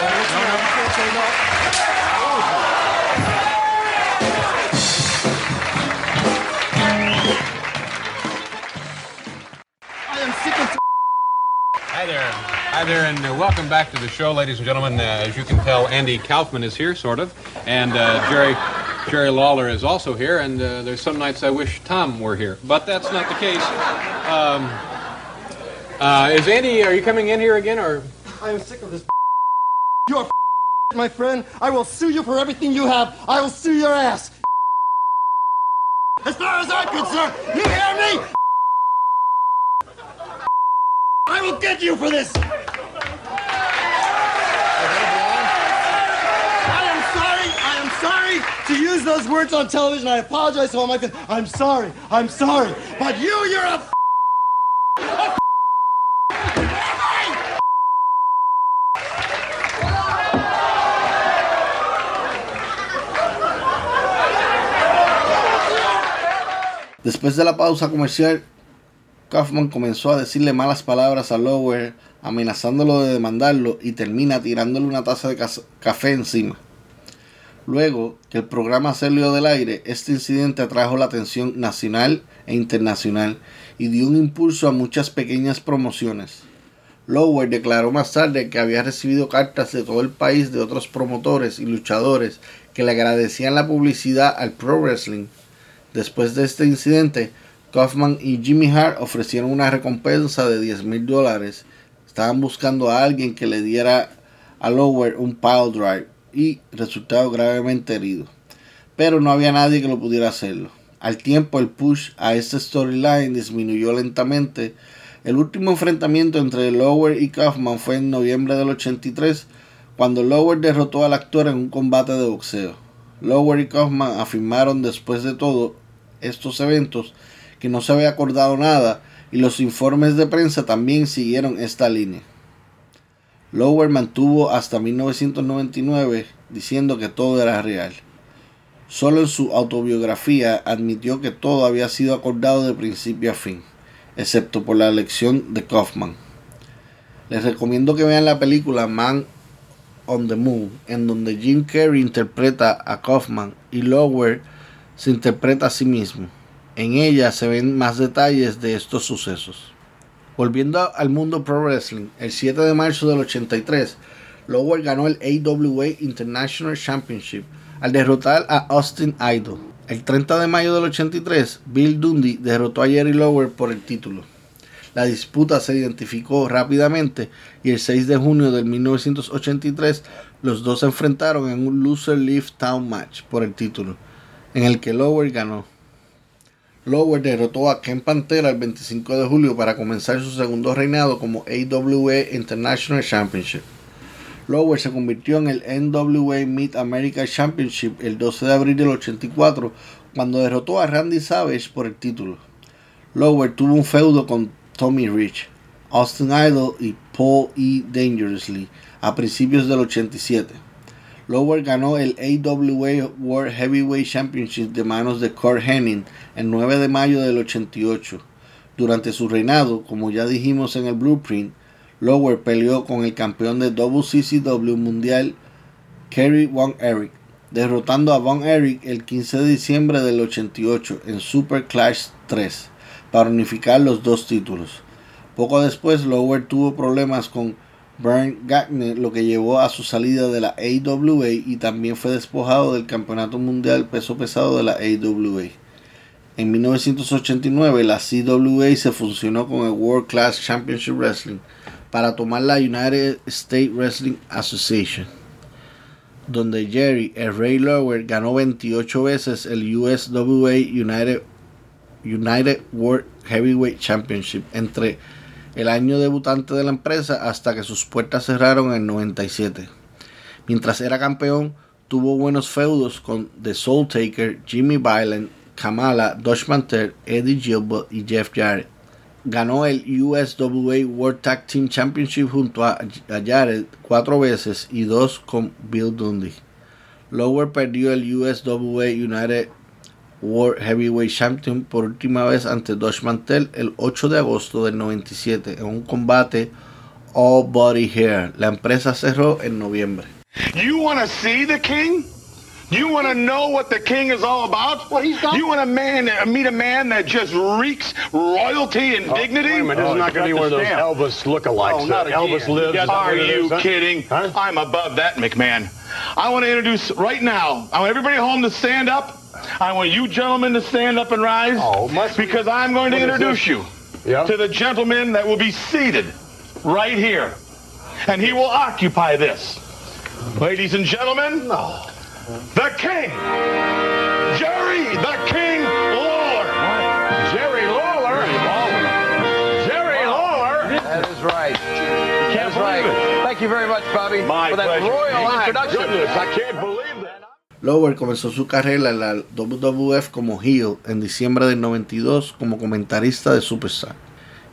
Hi there. Hi there, and uh, welcome back to the show, ladies and gentlemen. Uh, as you can tell, Andy Kaufman is here, sort of, and uh, Jerry Jerry Lawler is also here. And uh, there's some nights I wish Tom were here, but that's not the case. Um, uh, is Andy? Are you coming in here again, or? I am sick of this. You are my friend. I will sue you for everything you have. I will sue your ass. As far as I'm concerned, you hear me? I will get you for this. I am sorry. I am sorry to use those words on television. I apologize to all my fans. I'm sorry. I'm sorry. But you, you're a. Después de la pausa comercial, Kaufman comenzó a decirle malas palabras a Lower, amenazándolo de demandarlo y termina tirándole una taza de café encima. Luego que el programa salió del aire, este incidente atrajo la atención nacional e internacional y dio un impulso a muchas pequeñas promociones. Lower declaró más tarde que había recibido cartas de todo el país de otros promotores y luchadores que le agradecían la publicidad al pro wrestling. Después de este incidente, Kaufman y Jimmy Hart ofrecieron una recompensa de 10 mil dólares. Estaban buscando a alguien que le diera a Lower un pile drive y resultado gravemente herido. Pero no había nadie que lo pudiera hacerlo. Al tiempo el push a este storyline disminuyó lentamente. El último enfrentamiento entre Lower y Kaufman fue en noviembre del 83 cuando Lower derrotó al actor en un combate de boxeo. Lower y Kaufman afirmaron después de todo estos eventos que no se había acordado nada y los informes de prensa también siguieron esta línea. Lower mantuvo hasta 1999 diciendo que todo era real. Solo en su autobiografía admitió que todo había sido acordado de principio a fin, excepto por la elección de Kaufman. Les recomiendo que vean la película Man on the Moon, en donde Jim Carrey interpreta a Kaufman y Lower se interpreta a sí mismo. En ella se ven más detalles de estos sucesos. Volviendo al mundo pro wrestling, el 7 de marzo del 83, Lower ganó el AWA International Championship al derrotar a Austin Idol. El 30 de mayo del 83, Bill Dundee derrotó a Jerry Lower por el título. La disputa se identificó rápidamente y el 6 de junio de 1983 los dos se enfrentaron en un Loser Leave Town match por el título, en el que Lower ganó. Lower derrotó a Ken Pantera el 25 de julio para comenzar su segundo reinado como AWA International Championship. Lower se convirtió en el NWA Mid America Championship el 12 de abril del 84 cuando derrotó a Randy Savage por el título. Lower tuvo un feudo con Tommy Rich, Austin Idol y Paul E. Dangerously a principios del 87. Lower ganó el AWA World Heavyweight Championship de manos de Kurt Hennig el 9 de mayo del 88. Durante su reinado, como ya dijimos en el blueprint, Lower peleó con el campeón de WCCW Mundial, Kerry Von Erich, derrotando a Von Erich el 15 de diciembre del 88 en Super Clash 3 para unificar los dos títulos. Poco después, Lower tuvo problemas con Bernd Gagne, lo que llevó a su salida de la AWA y también fue despojado del Campeonato Mundial Peso Pesado de la AWA. En 1989, la CWA se fusionó con el World Class Championship Wrestling para tomar la United States Wrestling Association, donde Jerry el Ray Lower ganó 28 veces el USWA United, United World Heavyweight Championship entre el año debutante de la empresa hasta que sus puertas cerraron en 97. Mientras era campeón, tuvo buenos feudos con The Soul Taker, Jimmy Violent, Kamala, Dutch Mantel, Eddie Gilbert y Jeff Jarrett. Ganó el USWA World Tag Team Championship junto a Jarrett cuatro veces y dos con Bill Dundee. Lower perdió el USWA United World Heavyweight Champion por última vez ante Dutch Mantel el 8 de agosto del 97 en un combate All Body Hair. La empresa cerró en noviembre. You want to see the king? You want to know what the king is all about? What he's got? You want a man, uh, meet a man that just reeks royalty and dignity? Wait a minute, this is not going to be one of those Elvis lookalikes. Oh, not that Elvis lives. Yes, Are Is that what it you is, kidding? Huh? I'm above that, McMahon. I want to introduce right now. I want everybody home to stand up. I want you gentlemen to stand up and rise. Oh, because I'm going to What introduce you to the gentleman that will be seated right here, and he will occupy this. Ladies and gentlemen, the King, Jerry the King Lawler. Jerry Lawler. Jerry Lawler. That is right. Can't That's right. believe it. Thank you very much, Bobby, My for that pleasure. royal introduction. goodness, I can't believe that. Lower comenzó su carrera en la WWF como heel en diciembre del 92 como comentarista de Superstar.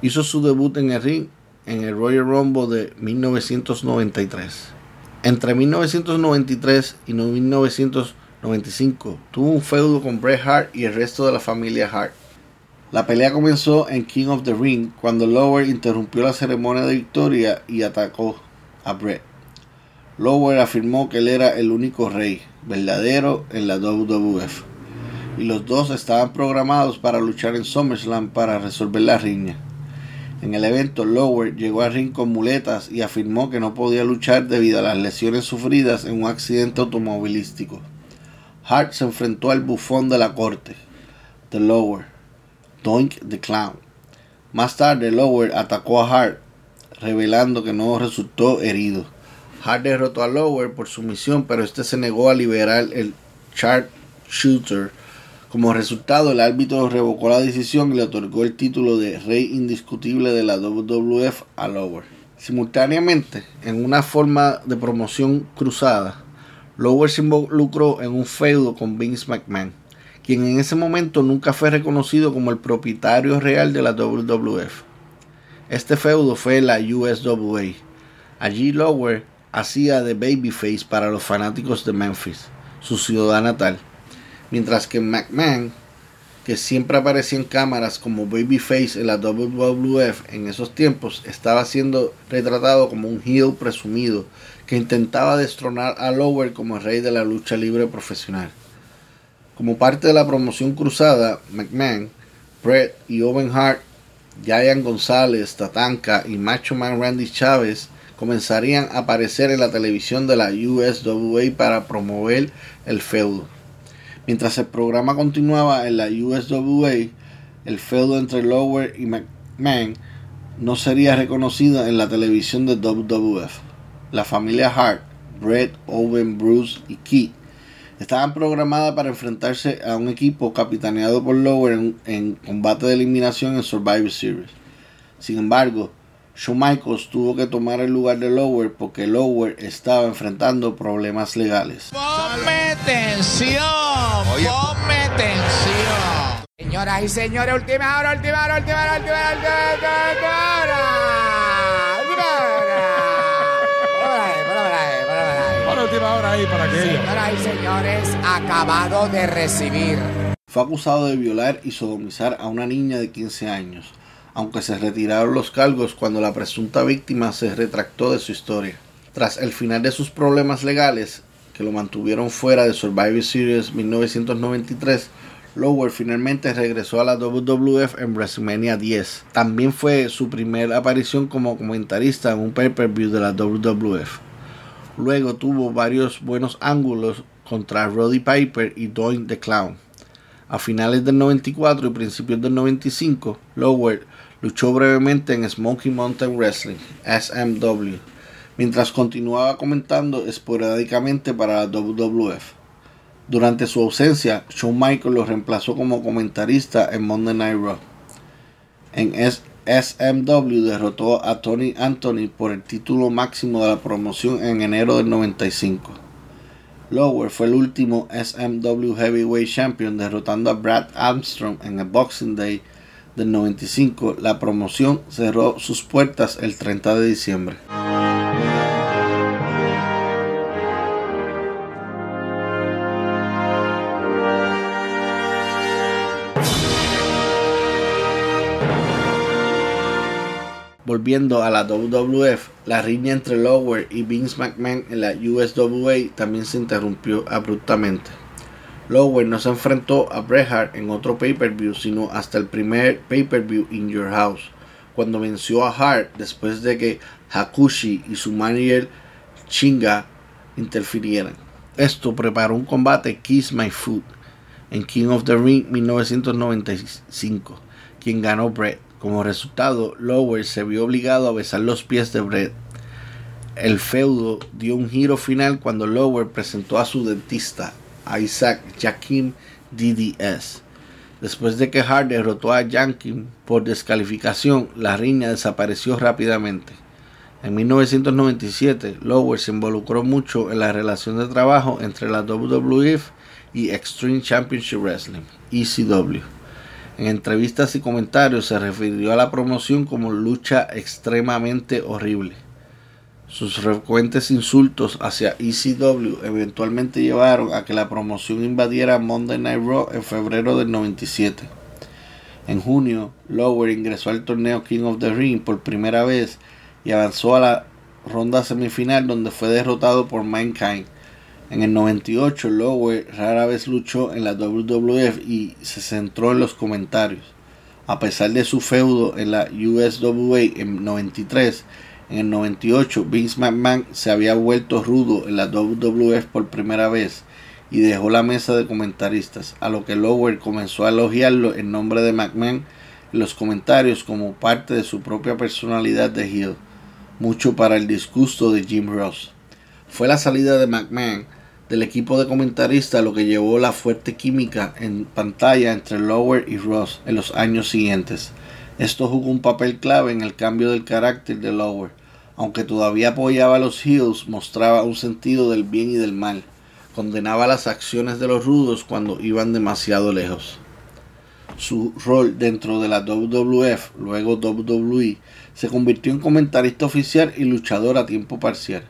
Hizo su debut en el ring en el Royal Rumble de 1993. Entre 1993 y 1995 tuvo un feudo con Bret Hart y el resto de la familia Hart. La pelea comenzó en King of the Ring cuando Lower interrumpió la ceremonia de victoria y atacó a Bret. Lower afirmó que él era el único rey verdadero en la WWF y los dos estaban programados para luchar en SummerSlam para resolver la riña. En el evento, Lower llegó al ring con muletas y afirmó que no podía luchar debido a las lesiones sufridas en un accidente automovilístico. Hart se enfrentó al bufón de la corte, The Lower, Doink the Clown. Más tarde, Lower atacó a Hart, revelando que no resultó herido. Hart derrotó a Lower por sumisión, pero este se negó a liberar el Chart Shooter. Como resultado, el árbitro revocó la decisión y le otorgó el título de Rey Indiscutible de la WWF a Lower. Simultáneamente, en una forma de promoción cruzada, Lower se involucró en un feudo con Vince McMahon, quien en ese momento nunca fue reconocido como el propietario real de la WWF. Este feudo fue la USWA. Allí Lower hacía de babyface para los fanáticos de Memphis, su ciudad natal, mientras que McMahon, que siempre aparecía en cámaras como babyface en la WWF en esos tiempos, estaba siendo retratado como un heel presumido que intentaba destronar a Lower como el rey de la lucha libre profesional. Como parte de la promoción cruzada, McMahon, Bret y Owen Hart, Giant González, Tatanka y Macho Man Randy Chávez comenzarían a aparecer en la televisión de la USWA para promover el feudo. Mientras el programa continuaba en la USWA, el feudo entre Lower y McMahon no sería reconocido en la televisión de WWF. La familia Hart, Bret, Owen, Bruce y Keith estaban programadas para enfrentarse a un equipo capitaneado por Lower en combate de eliminación en Survivor Series. Sin embargo, Michaels tuvo que tomar el lugar de Lower porque Lower estaba enfrentando problemas legales. Ponme tensión, ponme tensión. Señoras y señores, última hora, última hora, última hora, última hora, última hora, última hora, última hora. Última hora ahí para que. Señoras y señores, acabado de recibir. Fue acusado de violar y sodomizar a una niña de 15 años, aunque se retiraron los cargos cuando la presunta víctima se retractó de su historia. Tras el final de sus problemas legales, que lo mantuvieron fuera de Survivor Series 1993, Lower finalmente regresó a la WWF en WrestleMania 10. También fue su primera aparición como comentarista en un pay-per-view de la WWF. Luego tuvo varios buenos ángulos contra Roddy Piper y Doink the Clown. A finales del 94 y principios del 95, Lower luchó brevemente en Smoky Mountain Wrestling, SMW, mientras continuaba comentando esporádicamente para la WWF. Durante su ausencia, Shawn Michaels lo reemplazó como comentarista en Monday Night Raw. En SMW derrotó a Tony Anthony por el título máximo de la promoción en enero del 95. Lower fue el último SMW Heavyweight Champion derrotando a Brad Armstrong en el Boxing Day del 95, la promoción cerró sus puertas el 30 de diciembre. Volviendo a la WWF, la riña entre Lower y Vince McMahon en la USWA también se interrumpió abruptamente. Lower no se enfrentó a Bret Hart en otro pay-per-view, sino hasta el primer pay-per-view In Your House, cuando venció a Hart después de que Hakushi y su manager Chinga interfirieran. Esto preparó un combate Kiss My Foot en King of the Ring 1995, quien ganó Bret. Como resultado, Lower se vio obligado a besar los pies de Bret. El feudo dio un giro final cuando Lower presentó a su dentista, Isaac Jakim DDS. Después de que Hart derrotó a Jankin por descalificación, la riña desapareció rápidamente. En 1997, Lower se involucró mucho en la relación de trabajo entre la WWF y Extreme Championship Wrestling, ECW. En entrevistas y comentarios se refirió a la promoción como lucha extremadamente horrible. Sus frecuentes insultos hacia ECW eventualmente llevaron a que la promoción invadiera Monday Night Raw en febrero del 97. En junio, Lower ingresó al torneo King of the Ring por primera vez y avanzó a la ronda semifinal donde fue derrotado por Mankind. En el 98, Lower rara vez luchó en la WWF y se centró en los comentarios. A pesar de su feudo en la USWA en 93, en el 98 Vince McMahon se había vuelto rudo en la WWF por primera vez y dejó la mesa de comentaristas, a lo que Lower comenzó a elogiarlo en nombre de McMahon en los comentarios como parte de su propia personalidad de heel, mucho para el disgusto de Jim Ross. Fue la salida de McMahon del equipo de comentaristas lo que llevó la fuerte química en pantalla entre Lower y Ross en los años siguientes. Esto jugó un papel clave en el cambio del carácter de Lower. Aunque todavía apoyaba a los heels, mostraba un sentido del bien y del mal. Condenaba las acciones de los rudos cuando iban demasiado lejos. Su rol dentro de la WWF, luego WWE, se convirtió en comentarista oficial y luchador a tiempo parcial.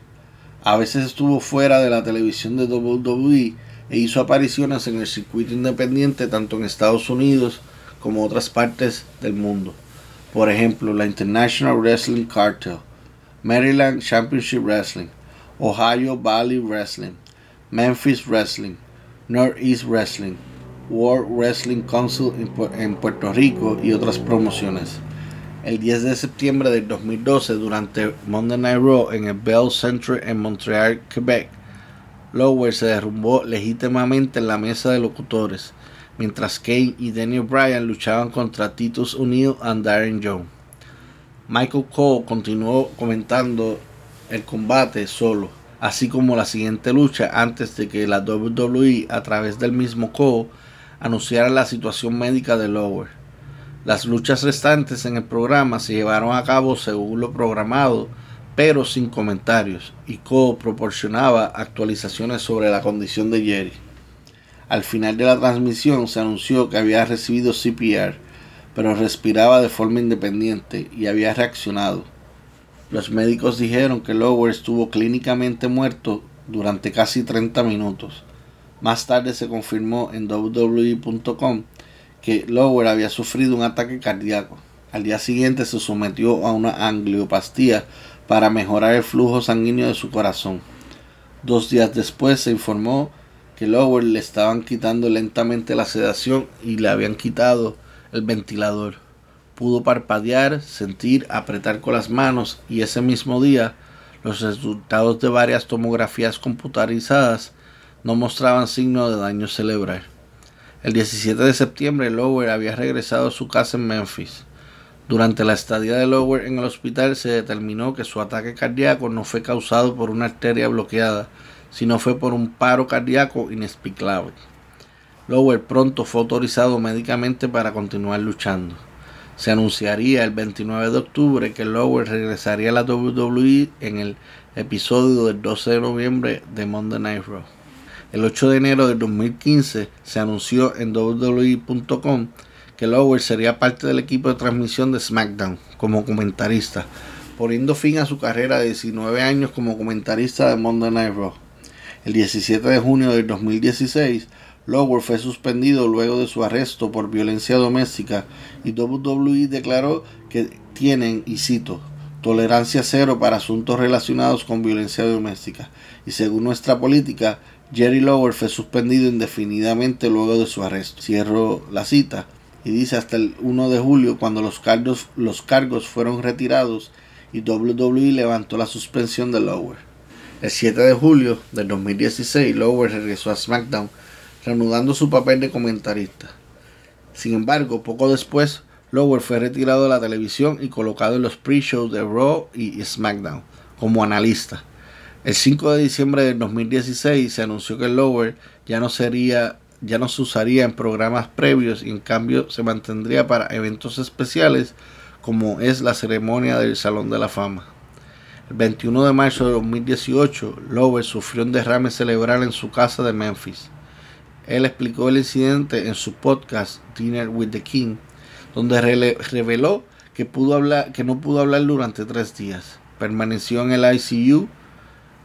A veces estuvo fuera de la televisión de WWE e hizo apariciones en el circuito independiente tanto en Estados Unidos como otras partes del mundo. Por ejemplo, la International Wrestling Cartel, Maryland Championship Wrestling, Ohio Valley Wrestling, Memphis Wrestling, Northeast Wrestling, World Wrestling Council en Puerto Rico y otras promociones el 10 de septiembre del 2012 durante Monday Night Raw en el Bell Centre en Montreal, Quebec. Lower se derrumbó legítimamente en la mesa de locutores, mientras Kane y Daniel Bryan luchaban contra Titus O'Neill y Darren Young. Michael Cole continuó comentando el combate solo, así como la siguiente lucha antes de que la WWE a través del mismo Cole anunciara la situación médica de Lower. Las luchas restantes en el programa se llevaron a cabo según lo programado, pero sin comentarios, y Co proporcionaba actualizaciones sobre la condición de Jerry. Al final de la transmisión se anunció que había recibido CPR, pero respiraba de forma independiente y había reaccionado. Los médicos dijeron que Lower estuvo clínicamente muerto durante casi 30 minutos. Más tarde se confirmó en www.com que Lower había sufrido un ataque cardíaco. Al día siguiente se sometió a una angiopastía para mejorar el flujo sanguíneo de su corazón. Dos días después se informó que Lower le estaban quitando lentamente la sedación y le habían quitado el ventilador. Pudo parpadear, sentir, apretar con las manos y ese mismo día los resultados de varias tomografías computarizadas no mostraban signo de daño cerebral. El 17 de septiembre, Lower había regresado a su casa en Memphis. Durante la estadía de Lower en el hospital se determinó que su ataque cardíaco no fue causado por una arteria bloqueada, sino fue por un paro cardíaco inexplicable. Lower pronto fue autorizado médicamente para continuar luchando. Se anunciaría el 29 de octubre que Lower regresaría a la WWE en el episodio del 12 de noviembre de Monday Night Raw. El 8 de enero de 2015 se anunció en WWE.com que Lower sería parte del equipo de transmisión de SmackDown como comentarista, poniendo fin a su carrera de 19 años como comentarista de Monday Night Raw. El 17 de junio de 2016, Lower fue suspendido luego de su arresto por violencia doméstica y WWE declaró que tienen, y cito, tolerancia cero para asuntos relacionados con violencia doméstica. Y según nuestra política, Jerry Lower fue suspendido indefinidamente luego de su arresto. Cierro la cita y dice hasta el 1 de julio cuando los cargos, los cargos fueron retirados y WWE levantó la suspensión de Lower. El 7 de julio del 2016, Lower regresó a SmackDown, reanudando su papel de comentarista. Sin embargo, poco después, Lower fue retirado de la televisión y colocado en los pre-shows de Raw y SmackDown como analista. El 5 de diciembre del 2016 se anunció que Lower ya no sería ya no se usaría en programas previos y en cambio se mantendría para eventos especiales como es la ceremonia del Salón de la Fama. El 21 de marzo de 2018, Lower sufrió un derrame cerebral en su casa de Memphis. Él explicó el incidente en su podcast Dinner with the King, donde reveló que, pudo hablar, que no pudo hablar durante tres días. Permaneció en el ICU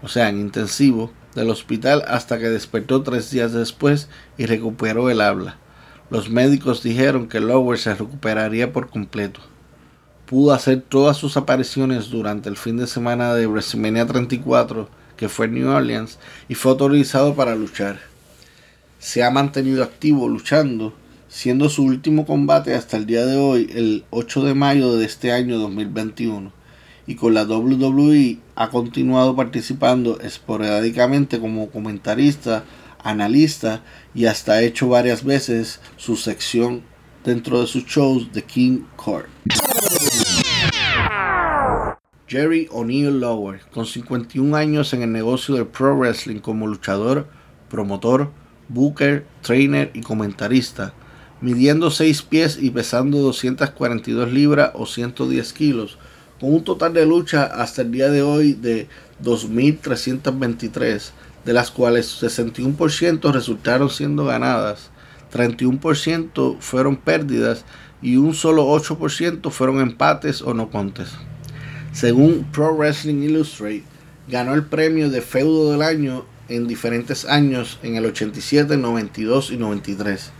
o sea, en intensivo, del hospital hasta que despertó tres días después y recuperó el habla. Los médicos dijeron que Lower se recuperaría por completo. Pudo hacer todas sus apariciones durante el fin de semana de WrestleMania 34, que fue en New Orleans, y fue autorizado para luchar. Se ha mantenido activo luchando, siendo su último combate hasta el día de hoy, el 8 de mayo de este año 2021 y con la WWE ha continuado participando esporádicamente como comentarista, analista y hasta ha hecho varias veces su sección dentro de sus shows de King Court. Jerry O'Neill Lower, con 51 años en el negocio del pro wrestling como luchador, promotor, booker, trainer y comentarista, midiendo 6 pies y pesando 242 libras o 110 kilos, con un total de lucha hasta el día de hoy de 2.323, de las cuales 61% resultaron siendo ganadas, 31% fueron pérdidas y un solo 8% fueron empates o no contes. Según Pro Wrestling Illustrated, ganó el premio de feudo del año en diferentes años en el 87, 92 y 93.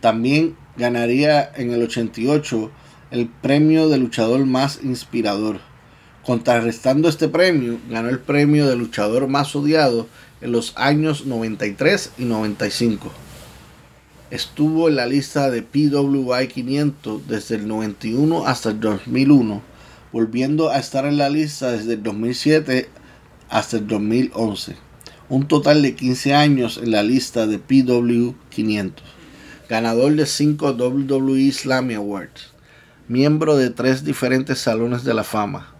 También ganaría en el 88 el premio de luchador más inspirador. Contrarrestando este premio, ganó el premio de luchador más odiado en los años 93 y 95. Estuvo en la lista de PWI 500 desde el 91 hasta el 2001, volviendo a estar en la lista desde el 2007 hasta el 2011. Un total de 15 años en la lista de PW 500. Ganador de 5 WWE Slammy Awards miembro de tres diferentes salones de la fama.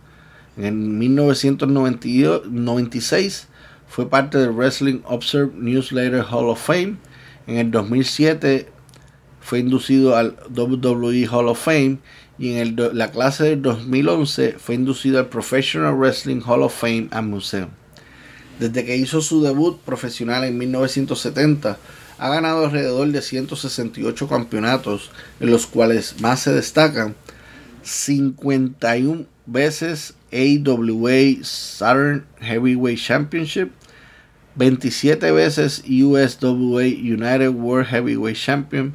En 1996 fue parte del Wrestling Observer Newsletter Hall of Fame. En el 2007 fue inducido al WWE Hall of Fame y en la clase del 2011 fue inducido al Professional Wrestling Hall of Fame and Museum. Desde que hizo su debut profesional en 1970, ha ganado alrededor de 168 campeonatos, en los cuales más se destacan 51 veces AWA Southern Heavyweight Championship, 27 veces USWA United World Heavyweight Champion,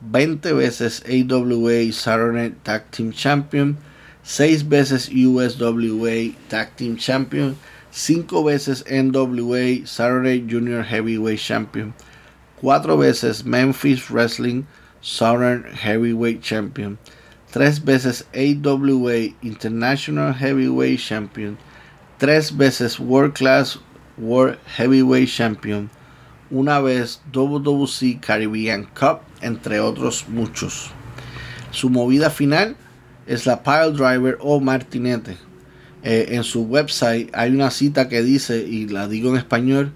20 veces AWA Southern Tag Team Champion, 6 veces USWA Tag Team Champion, 5 veces NWA Saturday Junior Heavyweight Champion, cuatro veces Memphis Wrestling Southern Heavyweight Champion, tres veces AWA International Heavyweight Champion, tres veces World Class World Heavyweight Champion, una vez WWC Caribbean Cup, entre otros muchos. Su movida final es la Pile Driver o Martinete. Eh, en su website hay una cita que dice, y la digo en español,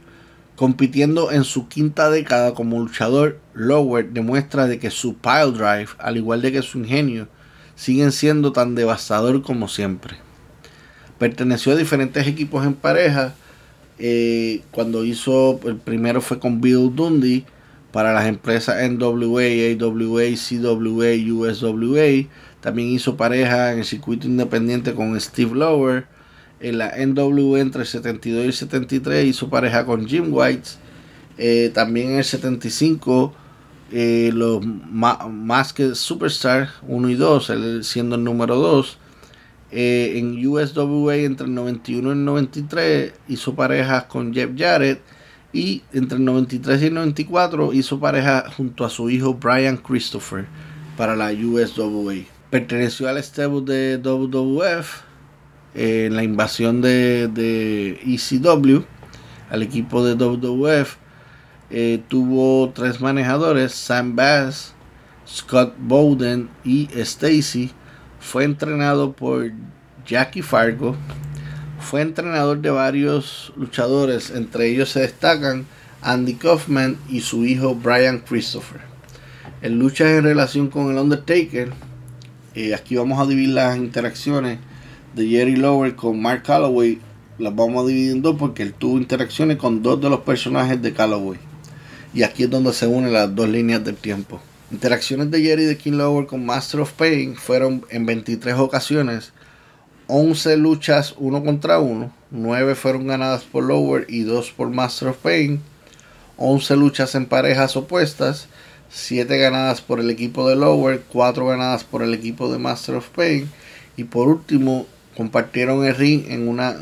Compitiendo en su quinta década como luchador, Lower demuestra de que su pile drive, al igual de que su ingenio, siguen siendo tan devastador como siempre. Perteneció a diferentes equipos en pareja. Eh, cuando hizo, el primero fue con Bill Dundee para las empresas NWA, AWA, CWA, USWA. También hizo pareja en el circuito independiente con Steve Lower en la NW entre el 72 y el 73 hizo pareja con Jim White. Eh, también en el 75 eh, los Masked Superstar 1 y 2, él siendo el número 2. Eh, en USWA entre el 91 y el 93 hizo parejas con Jeff Jarrett y entre el 93 y el 94 hizo pareja junto a su hijo Brian Christopher para la USWA. Perteneció al stable de WWF en la invasión de, de ECW, al equipo de WWF. Eh, tuvo tres manejadores, Sam Bass, Scott Bowden y Stacy. Fue entrenado por Jackie Fargo. Fue entrenador de varios luchadores, entre ellos se destacan Andy Kaufman y su hijo Brian Christopher. En luchas en relación con el Undertaker, eh, aquí vamos a dividir las interacciones de Jerry Lawler con Mark Calloway. Las vamos a dividir en dos porque él tuvo interacciones con dos de los personajes de Calloway. Y aquí es donde se unen las dos líneas del tiempo. Interacciones de Jerry de King Lower con Master of Pain fueron en 23 ocasiones, 11 luchas uno contra uno, 9 fueron ganadas por Lower y 2 por Master of Pain, 11 luchas en parejas opuestas, 7 ganadas por el equipo de Lower, 4 ganadas por el equipo de Master of Pain y por último compartieron el ring en una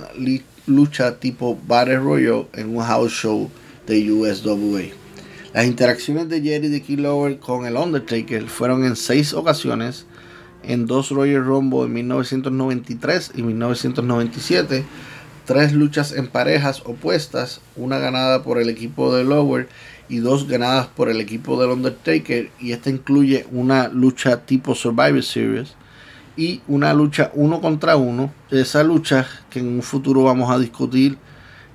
lucha tipo Battle Royale en un house show de USWA. Las interacciones de Jerry de Lower con el Undertaker fueron en seis ocasiones, en dos Royal Rumble en 1993 y 1997, tres luchas en parejas opuestas, una ganada por el equipo de Lower y dos ganadas por el equipo del Undertaker, y esta incluye una lucha tipo Survivor Series y una lucha uno contra uno. Esa lucha que en un futuro vamos a discutir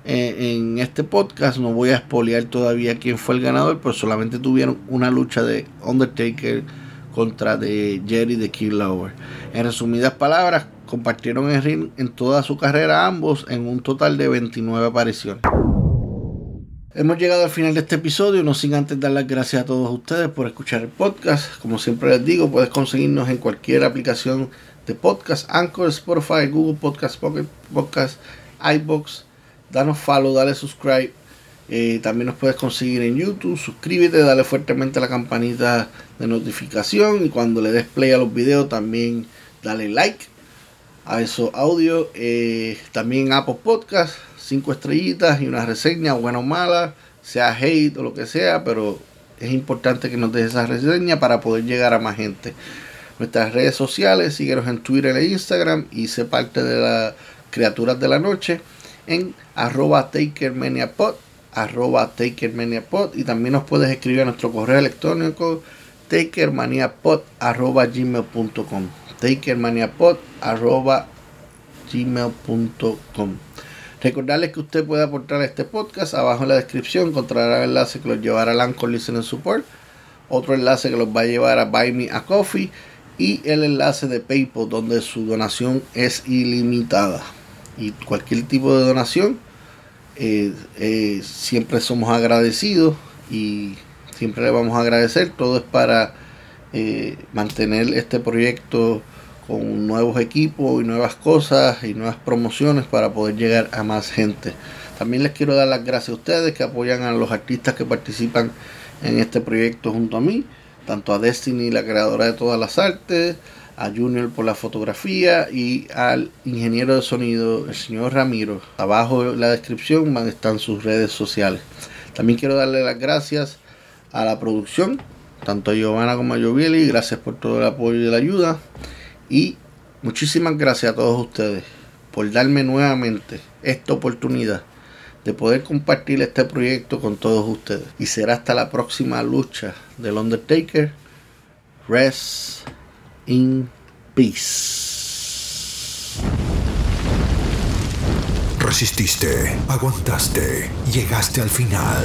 eh, en este podcast. No voy a espolear todavía quién fue el ganador, pero solamente tuvieron una lucha de Undertaker contra de Jerry de King Lower. En resumidas palabras, compartieron el ring en toda su carrera ambos en un total de 29 apariciones. Hemos llegado al final de este episodio, no sin antes dar las gracias a todos ustedes por escuchar el podcast. Como siempre les digo, puedes conseguirnos en cualquier aplicación de podcast, Anchor, Spotify, Google Podcast, Pocket Podcast, iBox, danos follow, dale subscribe. Eh, también nos puedes conseguir en YouTube. Suscríbete, dale fuertemente a la campanita de notificación. Y cuando le des play a los videos, también dale like a esos audios. Eh, también Apple Podcast, 5 estrellitas y una reseña, buena o mala, sea hate o lo que sea. Pero es importante que nos dejes esa reseña para poder llegar a más gente. Nuestras redes sociales, síguenos en Twitter e Instagram y sé parte de las criaturas de la noche en arroba takermaniapod, arroba takermaniapod y también nos puedes escribir a nuestro correo electrónico takermaniapod arroba gmail.com takermaniapod arroba gmail.com Recordarles que usted puede aportar a este podcast. Abajo en la descripción encontrará el enlace que los llevará al Anchor Listening Support. Otro enlace que los va a llevar a Buy Me a Coffee. Y el enlace de PayPal donde su donación es ilimitada y cualquier tipo de donación, eh, eh, siempre somos agradecidos y siempre le vamos a agradecer. Todo es para eh, mantener este proyecto con nuevos equipos y nuevas cosas y nuevas promociones para poder llegar a más gente. También les quiero dar las gracias a ustedes que apoyan a los artistas que participan en este proyecto junto a mí, tanto a Destiny, la creadora de todas las artes, a Junior por la fotografía y al ingeniero de sonido, el señor Ramiro. Abajo en la descripción están sus redes sociales. También quiero darle las gracias a la producción, tanto a Giovanna como a Jovieli. Gracias por todo el apoyo y la ayuda. Y muchísimas gracias a todos ustedes por darme nuevamente esta oportunidad de poder compartir este proyecto con todos ustedes. Y será hasta la próxima lucha del Undertaker. Rest in peace. Resististe, aguantaste, llegaste al final.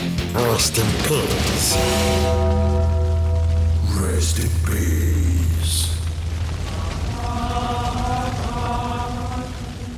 Rest in peace. Rest in peace.